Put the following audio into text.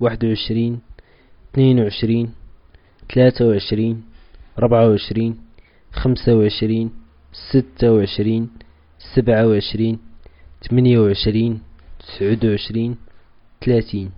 واحد وعشرين اثنين وعشرين ثلاثة وعشرين ربعة وعشرين خمسة وعشرين ستة وعشرين سبعة وعشرين ثمانية وعشرين تسعود وعشرين ثلاثين.